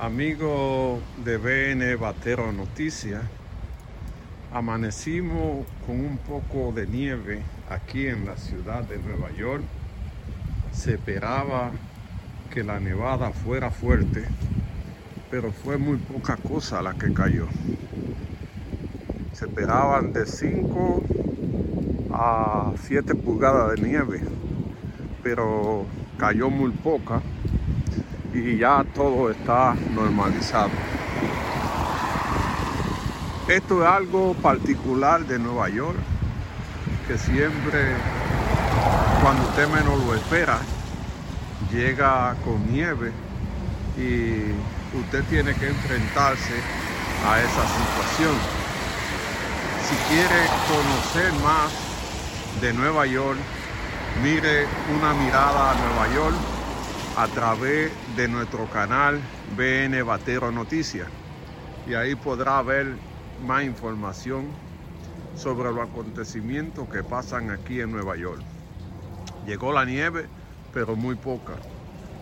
Amigo de BN Batero Noticias, amanecimos con un poco de nieve aquí en la ciudad de Nueva York. Se esperaba que la nevada fuera fuerte, pero fue muy poca cosa la que cayó. Se esperaban de 5 a 7 pulgadas de nieve, pero cayó muy poca y ya todo está normalizado. Esto es algo particular de Nueva York, que siempre cuando usted menos lo espera, llega con nieve y usted tiene que enfrentarse a esa situación. Si quiere conocer más de Nueva York, mire una mirada a Nueva York a través de nuestro canal BN Batero Noticias y ahí podrá ver más información sobre los acontecimientos que pasan aquí en Nueva York. Llegó la nieve, pero muy poca.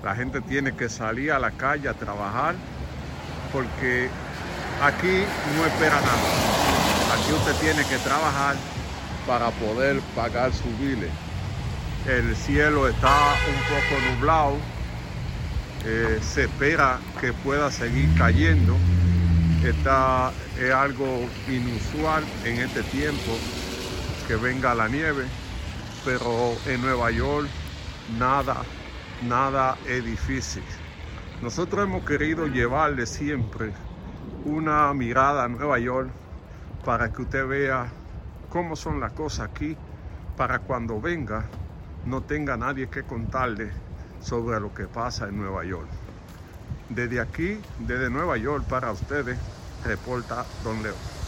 La gente tiene que salir a la calle a trabajar porque aquí no espera nada. Aquí usted tiene que trabajar para poder pagar su biles. El cielo está un poco nublado, eh, se espera que pueda seguir cayendo. Esta es algo inusual en este tiempo que venga la nieve, pero en Nueva York nada, nada es difícil. Nosotros hemos querido llevarle siempre una mirada a Nueva York para que usted vea cómo son las cosas aquí, para cuando venga no tenga nadie que contarle sobre lo que pasa en Nueva York. Desde aquí, desde Nueva York para ustedes, reporta Don Leo.